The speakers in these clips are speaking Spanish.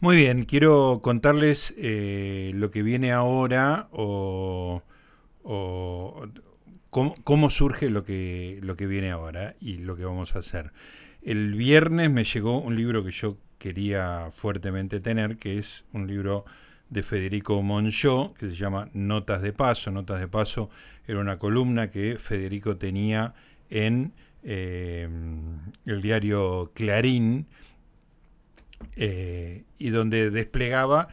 Muy bien, quiero contarles eh, lo que viene ahora o, cómo, surge lo que, lo que viene ahora y lo que vamos a hacer. El viernes me llegó un libro que yo quería fuertemente tener, que es un libro de Federico Monchó, que se llama Notas de Paso. Notas de Paso era una columna que Federico tenía en eh, el diario Clarín, eh, y donde desplegaba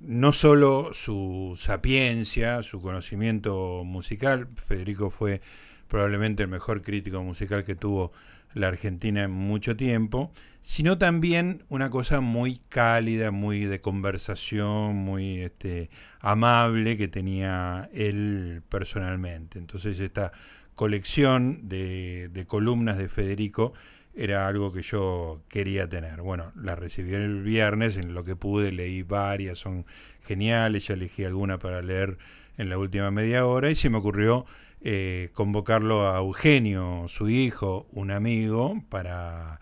no solo su sapiencia, su conocimiento musical, Federico fue probablemente el mejor crítico musical que tuvo la Argentina en mucho tiempo, sino también una cosa muy cálida, muy de conversación, muy este, amable que tenía él personalmente. Entonces esta colección de, de columnas de Federico era algo que yo quería tener. Bueno, la recibí el viernes, en lo que pude leí varias, son geniales, ya elegí alguna para leer en la última media hora y se me ocurrió eh, convocarlo a Eugenio, su hijo, un amigo, para,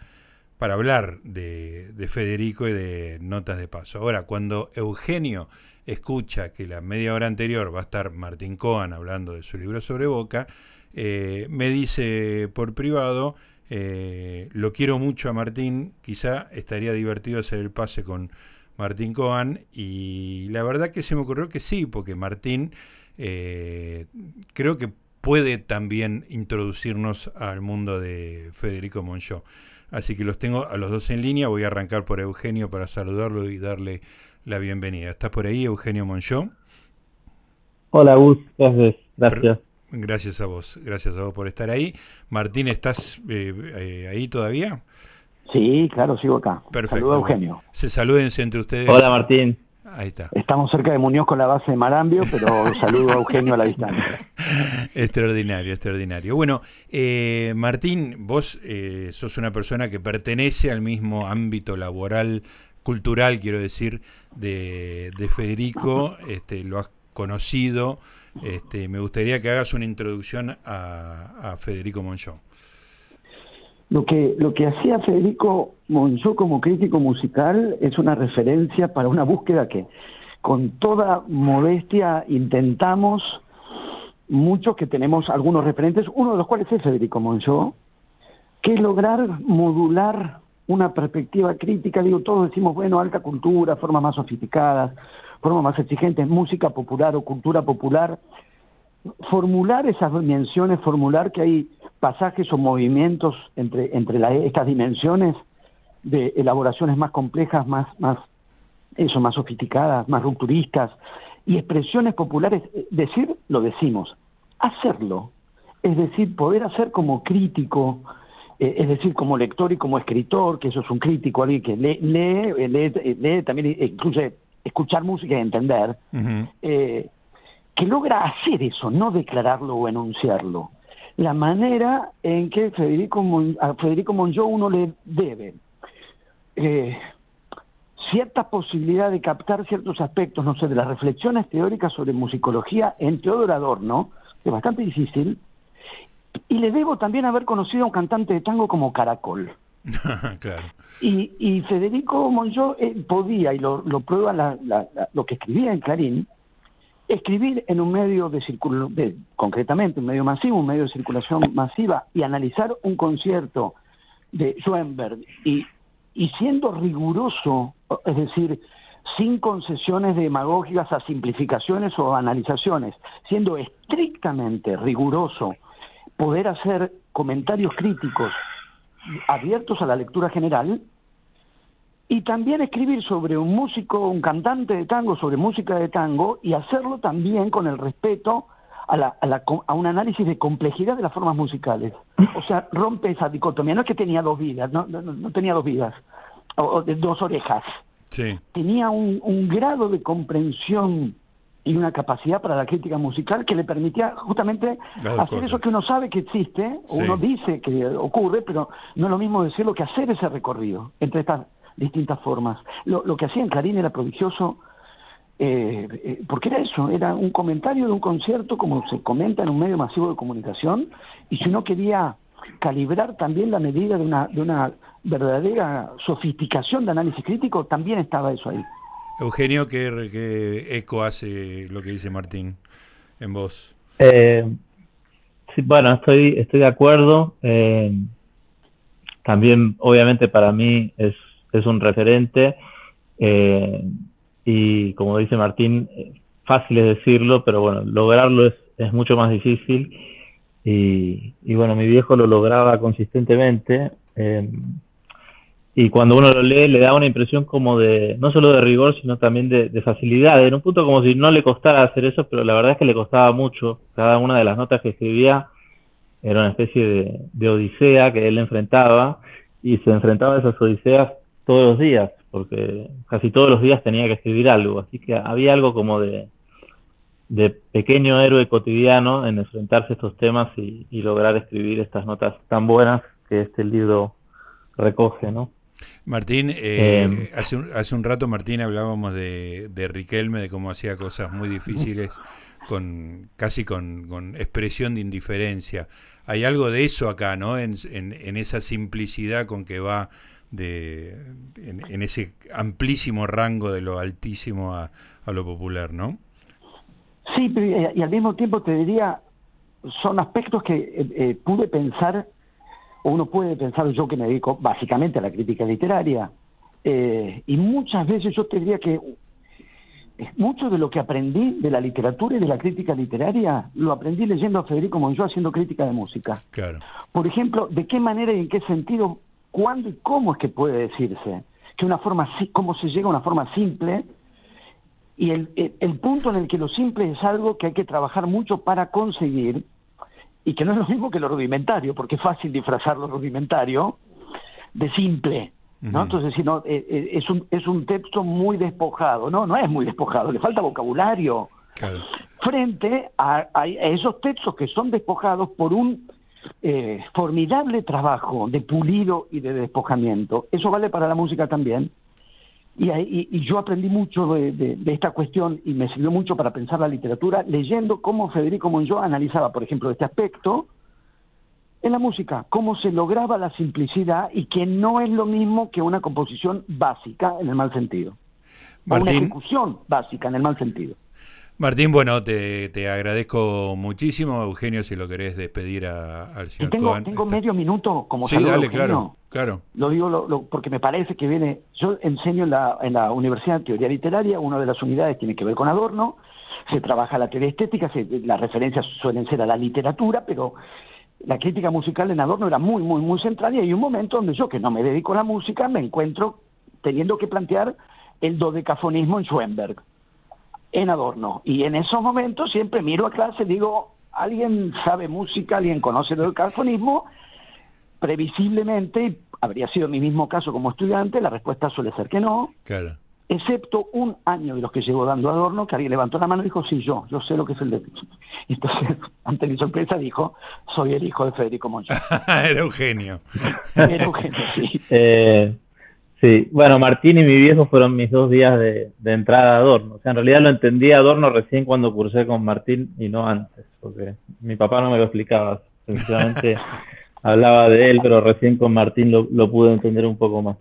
para hablar de, de Federico y de Notas de Paso. Ahora, cuando Eugenio escucha que la media hora anterior va a estar Martín Cohen hablando de su libro sobre Boca, eh, me dice por privado, eh, lo quiero mucho a Martín, quizá estaría divertido hacer el pase con Martín Coan y la verdad que se me ocurrió que sí, porque Martín eh, creo que puede también introducirnos al mundo de Federico Monchó. Así que los tengo a los dos en línea, voy a arrancar por Eugenio para saludarlo y darle la bienvenida. ¿Estás por ahí, Eugenio Monchó? Hola, Gus, gracias. Gracias a vos, gracias a vos por estar ahí. Martín, ¿estás eh, eh, ahí todavía? Sí, claro, sigo acá. Perfecto. Eugenio. Se salúdense entre ustedes. Hola, Martín. Ahí está. Estamos cerca de Muñoz con la base de Marambio, pero saludo a Eugenio a la distancia. extraordinario, extraordinario. Bueno, eh, Martín, vos sos una persona que pertenece al mismo ámbito laboral, cultural, quiero decir, de, de Federico. Este, lo has conocido este, me gustaría que hagas una introducción a, Federico Monchó. Lo que, lo que hacía Federico Monchó como crítico musical es una referencia para una búsqueda que con toda modestia intentamos, muchos que tenemos algunos referentes, uno de los cuales es Federico Monchó, que es lograr modular una perspectiva crítica, digo, todos decimos, bueno, alta cultura, formas más sofisticadas, forma más exigente, música popular o cultura popular, formular esas dimensiones, formular que hay pasajes o movimientos entre, entre estas dimensiones de elaboraciones más complejas, más, más, eso, más sofisticadas, más rupturistas, y expresiones populares, decir, lo decimos, hacerlo, es decir, poder hacer como crítico, eh, es decir, como lector y como escritor, que eso es un crítico, alguien que lee, lee, lee, lee también incluye escuchar música y entender, eh, que logra hacer eso, no declararlo o enunciarlo. La manera en que Federico a Federico Monjó uno le debe eh, cierta posibilidad de captar ciertos aspectos, no sé, de las reflexiones teóricas sobre musicología en Teodoro Adorno, que es bastante difícil, y le debo también haber conocido a un cantante de tango como Caracol. claro. Y, y Federico Monjó eh, podía, y lo, lo prueba lo que escribía en Clarín, escribir en un medio de circulación, concretamente un medio masivo, un medio de circulación masiva, y analizar un concierto de Schoenberg, y, y siendo riguroso, es decir, sin concesiones demagógicas a simplificaciones o analizaciones, siendo estrictamente riguroso, poder hacer comentarios críticos abiertos a la lectura general y también escribir sobre un músico, un cantante de tango, sobre música de tango y hacerlo también con el respeto a, la, a, la, a un análisis de complejidad de las formas musicales. O sea, rompe esa dicotomía. No es que tenía dos vidas, no, no, tenía dos vidas, o, de dos orejas. Sí. Tenía un, un grado de comprensión y una capacidad para la crítica musical que le permitía justamente hacer eso que uno sabe que existe, o uno dice que ocurre, pero no es lo mismo decirlo que hacer ese recorrido entre estas distintas formas. Lo, lo que hacía en Clarín era prodigioso, eh, eh, porque era eso, era un comentario de un concierto como se comenta en un medio masivo de comunicación, y si uno quería calibrar también la medida de una, de una verdadera sofisticación de análisis crítico, también estaba eso ahí. Eugenio, ¿qué, eco hace lo que dice Martín en vos? Eh, sí, bueno, estoy, estoy de acuerdo. Eh, también, obviamente, para mí es, es un referente. Eh, y como dice Martín, fácil es decirlo, pero bueno, lograrlo es, es mucho más difícil. Y, y, bueno, mi viejo lo lograba consistentemente. Eh, y cuando uno lo lee le da una impresión como de, no solo de rigor, sino también de, facilidad. En un punto como si no le costara hacer eso, pero la verdad es que le costaba mucho. Cada una de las notas que escribía era una especie de, odisea que él enfrentaba y se enfrentaba a esas odiseas todos los días, porque casi todos los días tenía que escribir algo. Así que había algo como de, de pequeño héroe cotidiano en enfrentarse a estos temas y, y lograr escribir estas notas tan buenas que este libro recoge, ¿no? Martín, eh, em. hace, un, hace un rato Martín hablábamos de, de Riquelme, de cómo hacía cosas muy difíciles con casi con, con, expresión de indiferencia. Hay algo de eso acá, ¿no? En, en, esa simplicidad con que va de en, ese amplísimo rango de lo altísimo a, a lo popular, ¿no? Sí, y al mismo tiempo te diría, son aspectos que eh, eh, pude pensar uno puede pensar, yo que me dedico básicamente a la crítica literaria, eh, y muchas veces yo te diría que mucho de lo que aprendí de la literatura y de la crítica literaria lo aprendí leyendo a Federico Monjó haciendo crítica de música. Claro. Por ejemplo, de qué manera y en qué sentido, cuándo y cómo es que puede decirse que una forma, cómo se llega a una forma simple y el, el punto en el que lo simple es algo que hay que trabajar mucho para conseguir y que no es lo mismo que lo rudimentario, porque es fácil disfrazar lo rudimentario de simple. ¿no? Entonces, si no, eh, eh, es, un, es un texto muy despojado, no, no es muy despojado, le falta vocabulario. Frente a, esos textos que son despojados por un eh, formidable trabajo de pulido y de despojamiento. Eso vale para la música también. Y, y, yo aprendí mucho de, esta cuestión y me sirvió mucho para pensar la literatura leyendo cómo Federico Monjó analizaba, por ejemplo, este aspecto en la música, cómo se lograba la simplicidad y que no es lo mismo que una composición básica en el mal sentido. una ejecución básica en el mal sentido. Martín, bueno, te, te, agradezco muchísimo. Eugenio, si lo querés despedir al señor tengo, Tengo medio minuto como Sí, dale, claro, claro. Lo digo porque me parece que viene... Yo enseño en la, en la Universidad de Teoría Literaria, una de las unidades tiene que ver con Adorno, se trabaja la teoría estética, las referencias suelen ser a la literatura, pero la crítica musical en Adorno era muy, muy, muy central y hay un momento donde yo, que no me dedico a la música, me encuentro teniendo que plantear el dodecafonismo en Schoenberg en Adorno. Y en esos momentos siempre miro a clase y digo, ¿alguien sabe música? ¿Alguien conoce el calfonismo? Previsiblemente, habría sido mi mismo caso como estudiante, la respuesta suele ser que no. Claro. Excepto un año de los que llevo dando Adorno, que alguien levantó la mano y dijo, sí, yo, yo sé lo que es el de... Entonces, ante mi sorpresa, dijo, soy el hijo de Federico Moncho. Era Eugenio. Era Eugenio, sí. Eh, Sí, bueno, Martín y mi viejo fueron mis dos días de, entrada a Adorno. O sea, en realidad lo entendí a Adorno recién cuando cursé con Martín y no antes, porque mi papá no me lo explicaba. Sencillamente hablaba de él, pero recién con Martín lo, pude entender un poco más.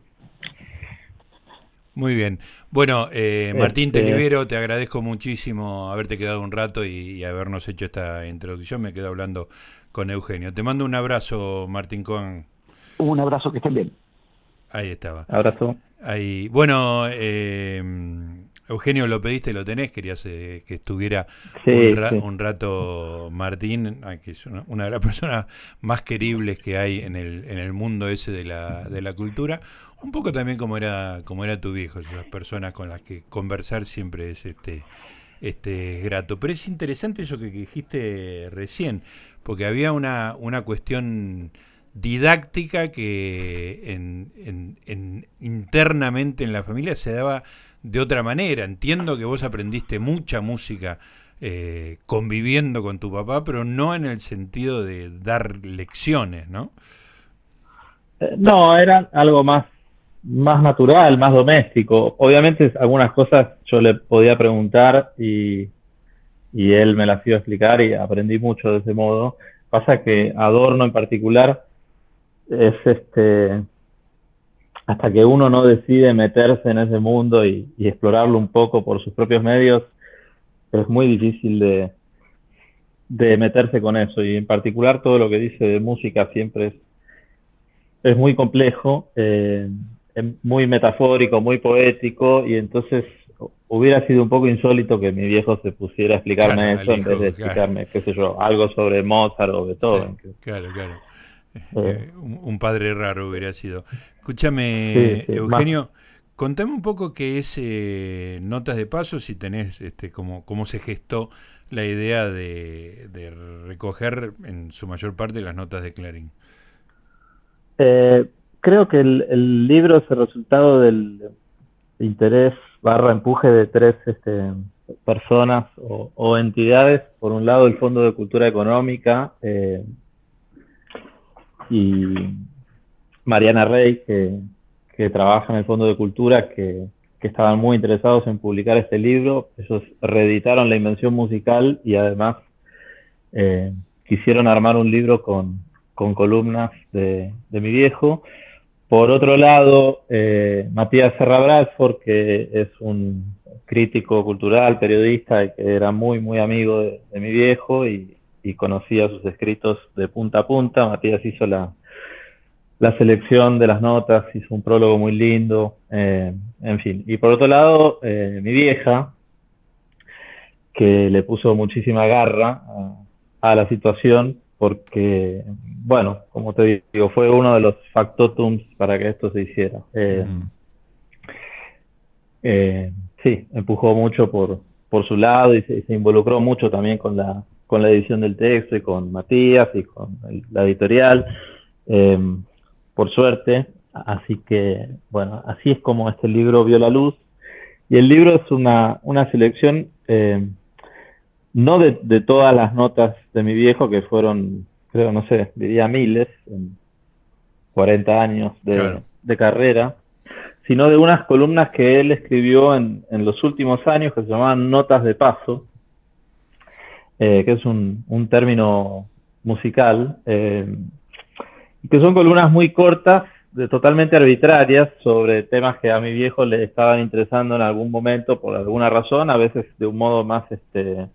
Muy bien. Bueno, eh, Martín este... te agradezco muchísimo haberte quedado un rato y, habernos hecho esta introducción. Me quedo hablando con Eugenio. Te mando un abrazo, Martín Cohen. Un abrazo, que estén bien. Ahí estaba. Abrazo. Ahí. Bueno, eh, Eugenio, lo pediste, lo tenés. Querías eh, que estuviera un, rato Martín, que es una, de las personas más queribles que hay en el, en el mundo ese de la, de la cultura. Un poco también como era, como era tu viejo, esas personas con las que conversar siempre es este, este grato. Pero es interesante eso que dijiste recién, porque había una, una cuestión didáctica que en, en, internamente en la familia se daba de otra manera. Entiendo que vos aprendiste mucha música eh, conviviendo con tu papá, pero no en el sentido de dar lecciones, ¿no? Eh, no, era algo más, más natural, más doméstico. Obviamente algunas cosas yo le podía preguntar y, y él me las iba a explicar y aprendí mucho de ese modo. Pasa que Adorno en particular es este hasta que uno no decide meterse en ese mundo y, explorarlo un poco por sus propios medios, es muy difícil de, de meterse con eso. Y en particular todo lo que dice de música siempre es, es muy complejo, eh, es muy metafórico, muy poético, y entonces hubiera sido un poco insólito que mi viejo se pusiera a explicarme eso en vez de explicarme, qué sé yo, algo sobre Mozart o Beethoven. claro, claro. Eh, un, padre raro hubiera sido. Escúchame, Eugenio, contame un poco qué es eh, Notas de Paso, si tenés este, cómo, cómo se gestó la idea de, recoger en su mayor parte las notas de Clarín. Eh, creo que el, libro es el resultado del interés barra empuje de tres este, personas o, entidades. Por un lado, el Fondo de Cultura Económica, eh, y Mariana Rey, que, trabaja en el Fondo de Cultura, que, estaban muy interesados en publicar este libro. Ellos reeditaron La Invención Musical y además eh, quisieron armar un libro con, columnas de, mi viejo. Por otro lado, eh, Matías Serra Bradford, que es un crítico cultural, periodista, que era muy, muy amigo de mi viejo y, y conocía sus escritos de punta a punta. Matías hizo la, la selección de las notas, hizo un prólogo muy lindo, eh, en fin. Y por otro lado, eh, mi vieja, que le puso muchísima garra a, la situación, porque, bueno, como te digo, fue uno de los factotums para que esto se hiciera. Eh, sí, empujó mucho por, por su lado y se involucró mucho también con la, con la edición del texto y con Matías y con la editorial, eh, por suerte. Así que, bueno, así es como este libro vio la luz. Y el libro es una, una selección, eh, no de, de, todas las notas de mi viejo, que fueron, creo, no sé, diría miles, en 40 años de, de carrera, sino de unas columnas que él escribió en, en los últimos años que se llamaban Notas de Paso, eh, que es un, un, término musical, eh, que son columnas muy cortas, de, totalmente arbitrarias, sobre temas que a mi viejo le estaban interesando en algún momento por alguna razón, a veces de un modo más este,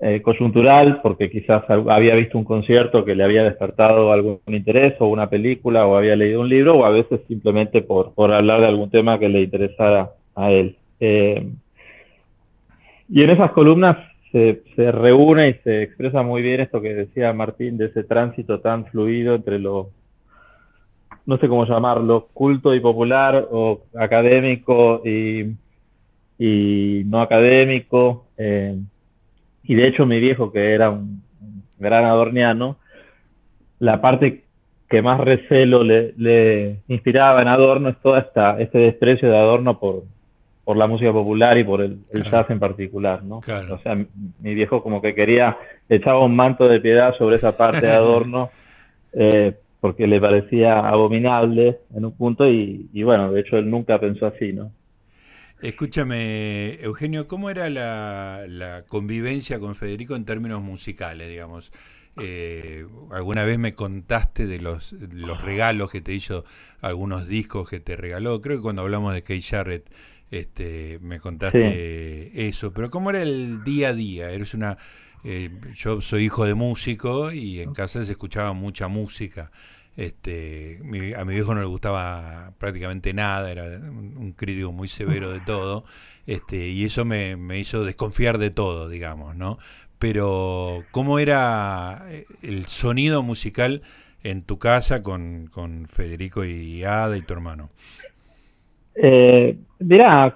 eh, coyuntural, porque quizás había visto un concierto que le había despertado algún interés, o una película, o había leído un libro, o a veces simplemente por, por hablar de algún tema que le interesara a él. y en esas columnas se, reúne y se expresa muy bien esto que decía Martín, de ese tránsito tan fluido entre lo, no sé cómo llamarlo, culto y popular o académico y, no académico. Eh, y de hecho mi viejo, que era un, gran adorniano, la parte que más recelo le, le, inspiraba en Adorno es toda esta, este desprecio de Adorno por, por la música popular y por el, jazz en particular, ¿no? O sea, mi viejo como que quería, echaba un manto de piedad sobre esa parte de adorno, eh, porque le parecía abominable en un punto y, bueno, de hecho él nunca pensó así, ¿no? Escúchame, Eugenio, ¿cómo era la, convivencia con Federico en términos musicales, digamos? Eh, alguna vez me contaste de los, los regalos que te hizo, algunos discos que te regaló, creo que cuando hablamos de Kay Jarrett, este, me contaste eso, pero ¿cómo era el día a día? Eres una, eh, yo soy hijo de músico y en casa se escuchaba mucha música. Este, a mi viejo no le gustaba prácticamente nada, era un, crítico muy severo de todo, este, y eso me, me, hizo desconfiar de todo, digamos, ¿no? Pero, ¿cómo era eh, el sonido musical en tu casa con, con Federico y Ada y tu hermano? Eh,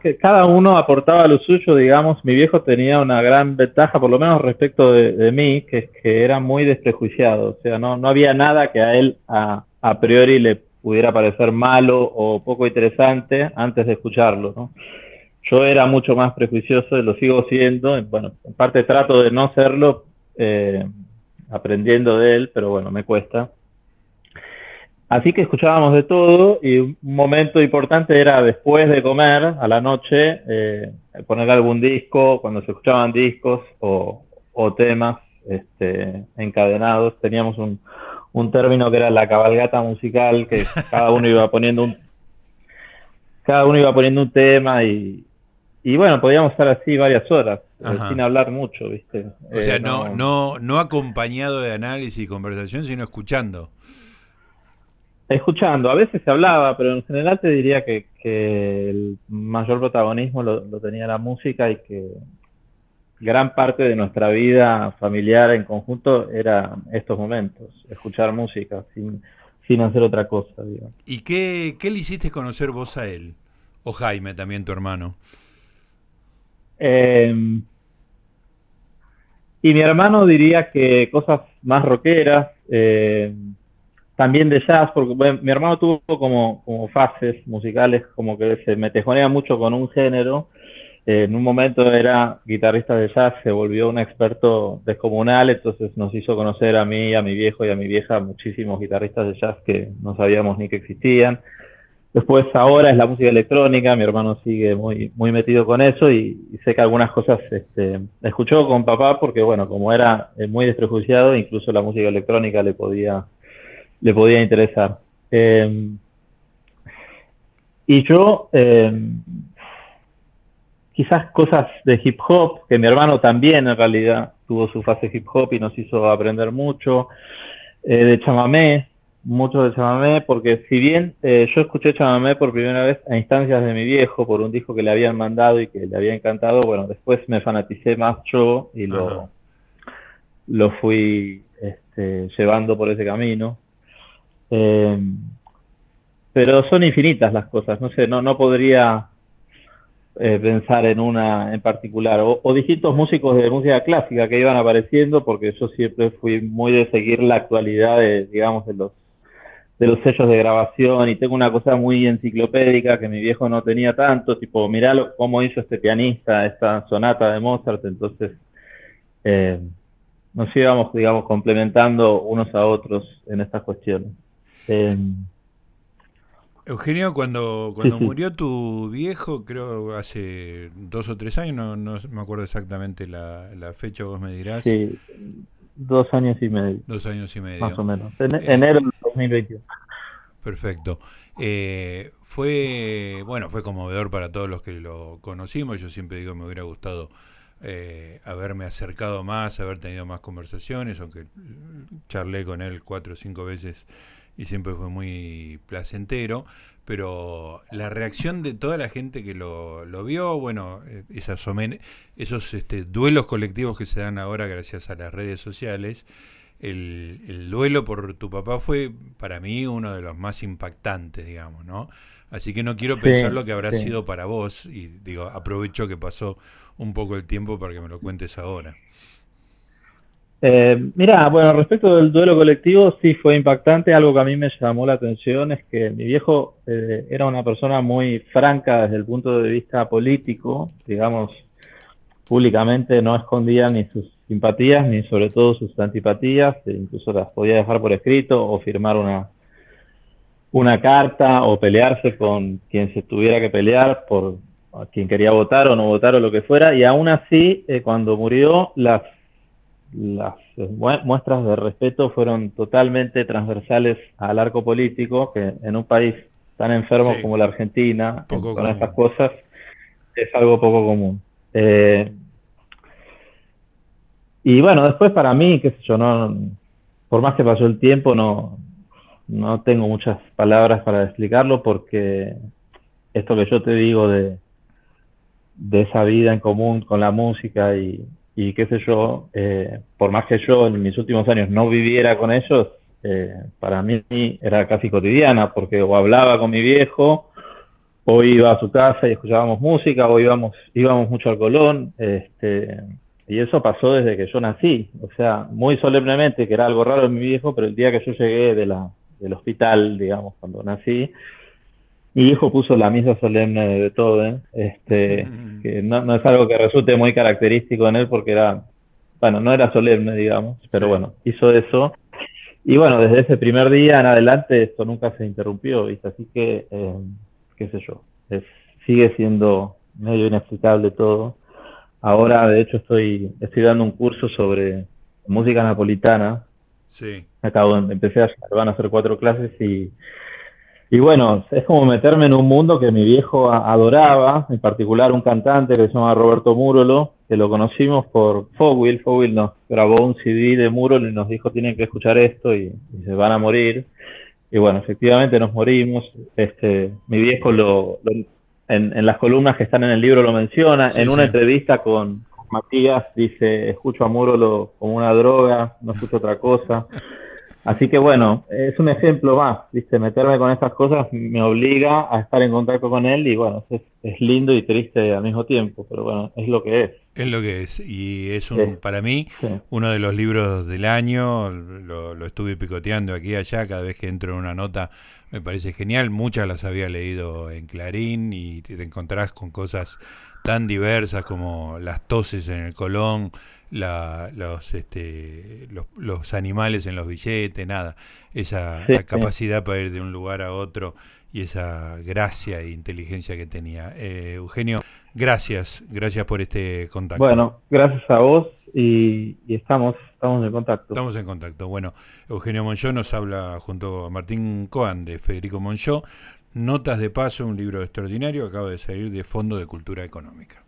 que cada uno aportaba lo suyo, digamos, mi viejo tenía una gran ventaja, por lo menos respecto de, mí, que es que era muy desprejuiciado, o sea, no, no había nada que a él a, a priori le pudiera parecer malo o poco interesante antes de escucharlo, ¿no? Yo era mucho más prejuicioso y lo sigo siendo, bueno, en parte trato de no serlo, eh, aprendiendo de él, pero bueno, me cuesta. Así que escuchábamos de todo y un momento importante era después de comer, a la noche, eh, poner algún disco, cuando se escuchaban discos o, temas este, encadenados. Teníamos un, un término que era la cabalgata musical, que cada uno iba poniendo un cada uno iba poniendo un tema y, y bueno, podíamos estar así varias horas, eh, sin hablar mucho, ¿viste? O sea, eh, no, no, no acompañado de análisis y conversación, sino escuchando. Escuchando, a veces se hablaba, pero en general te diría que, que el mayor protagonismo lo, tenía la música y que gran parte de nuestra vida familiar en conjunto era estos momentos, escuchar música sin, sin hacer otra cosa. Digamos. ¿Y qué, qué le hiciste conocer vos a él? O Jaime, también tu hermano. Em, y mi hermano diría que cosas más rockeras, eh, también de jazz, porque mi hermano tuvo como, fases musicales, como que se metejonea mucho con un género. en un momento era guitarrista de jazz, se volvió un experto descomunal, entonces nos hizo conocer a mí, a mi viejo y a mi vieja muchísimos guitarristas de jazz que no sabíamos ni que existían. Después ahora es la música electrónica, mi hermano sigue muy, muy metido con eso y, sé que algunas cosas este, escuchó con papá porque, bueno, como era eh, muy desprejuiciado, incluso la música electrónica le podía, le podía interesar. Em, y yo, em, quizás cosas de hip hop, que mi hermano también en realidad tuvo su fase hip hop y nos hizo aprender mucho, eh, de chamamé, mucho de chamamé, porque si bien eh, yo escuché chamamé por primera vez a instancias de mi viejo, por un disco que le habían mandado y que le había encantado, bueno, después me fanaticé más yo y lo, lo fui este, llevando por ese camino. Eh, pero son infinitas las cosas, no sé, no, no podría eh, pensar en una en particular, o, distintos músicos de música clásica que iban apareciendo, porque yo siempre fui muy de seguir la actualidad de, digamos, de los de los sellos de grabación y tengo una cosa muy enciclopédica que mi viejo no tenía tanto, tipo, mirá cómo hizo este pianista esta sonata de Mozart, entonces eh, nos íbamos, digamos, complementando unos a otros en estas cuestiones. Eh, Eugenio, cuando, cuando murió tu viejo, creo hace dos o tres años, no, no me acuerdo exactamente la, la fecha, vos me dirás. Sí, Dos años y medio. Dos años y medio. Más o menos. En, eh, enero de 2021. Perfecto. Eh, fue, bueno, fue conmovedor para todos los que lo conocimos. Yo siempre digo, me hubiera gustado eh, haberme acercado más, haber tenido más conversaciones, aunque charlé con él cuatro o cinco veces y siempre fue muy placentero pero la reacción de toda la gente que lo, lo vio, bueno, eh, esas esos este, duelos colectivos que se dan ahora gracias a las redes sociales, el, el, duelo por tu papá fue para mí uno de los más impactantes, digamos, ¿no? Así que no quiero pensar lo que habrá sido para vos y digo, aprovecho que pasó un poco el tiempo para que me lo cuentes ahora. Eh, mira, bueno, respecto del duelo colectivo, sí fue impactante. Algo que a mí me llamó la atención es que mi viejo eh, era una persona muy franca desde el punto de vista político, digamos, públicamente no escondía ni sus simpatías ni sobre todo sus antipatías, e incluso las podía dejar por escrito o firmar una, una carta o pelearse con quien se tuviera que pelear por quien quería votar o no votar o lo que fuera, y aún así, eh, cuando murió, las las muestras de respeto fueron totalmente transversales al arco político, que en un país tan enfermo como la Argentina, con estas cosas, es algo poco común. Eh, y bueno, después para mí, qué sé yo, no, por más que pasó el tiempo, no, no tengo muchas palabras para explicarlo porque esto que yo te digo de, de esa vida en común con la música y, y qué sé yo, eh, por más que yo en mis últimos años no viviera con ellos, eh, para mí era casi cotidiana, porque o hablaba con mi viejo, o iba a su casa y escuchábamos música, o íbamos, íbamos mucho al Colón, este, y eso pasó desde que yo nací, o sea, muy solemnemente, que era algo raro en mi viejo, pero el día que yo llegué de la, del hospital, digamos, cuando nací, mi hijo puso la misa solemne de Beethoven, este, mm. que no, es algo que resulte muy característico en él porque era, bueno, no era solemne, digamos, pero bueno, hizo eso. Y bueno, desde ese primer día en adelante esto nunca se interrumpió, ¿viste? Así que, eh, qué sé yo, sigue siendo medio inexplicable todo. Ahora, de hecho, estoy, estoy dando un curso sobre música napolitana sí. acabo, empecé a van a hacer cuatro clases y, y bueno, es como meterme en un mundo que mi viejo adoraba, en particular un cantante que se llama Roberto Murolo, que lo conocimos por Fogwill. Fogwill nos grabó un CD de Murolo y nos dijo tienen que escuchar esto y, se van a morir. Y bueno, efectivamente nos morimos. Este, mi viejo lo, en, en, las columnas que están en el libro lo menciona. en una entrevista con, Matías dice, escucho a Murolo como una droga, no escucho otra cosa. Así que bueno, es un ejemplo más, ¿viste? Meterme con estas cosas me obliga a estar en contacto con él y bueno, es, es lindo y triste al mismo tiempo, pero bueno, es lo que es. Es lo que es, y es un, para mí uno de los libros del año, lo, lo, estuve picoteando aquí y allá, cada vez que entro en una nota me parece genial, muchas las había leído en Clarín y te encontrás con cosas tan diversas como las toses en el colón, la, los, este, los, animales en los billetes, nada, esa capacidad para ir de un lugar a otro y esa gracia e inteligencia que tenía. Eh, Eugenio, gracias, gracias por este contacto. Bueno, gracias a vos y, estamos, estamos en contacto. Estamos en contacto. Bueno, Eugenio Monchó nos habla junto a Martín Coan de Federico Monchó. Notas de Paso, un libro extraordinario, acaba de salir de Fondo de Cultura Económica.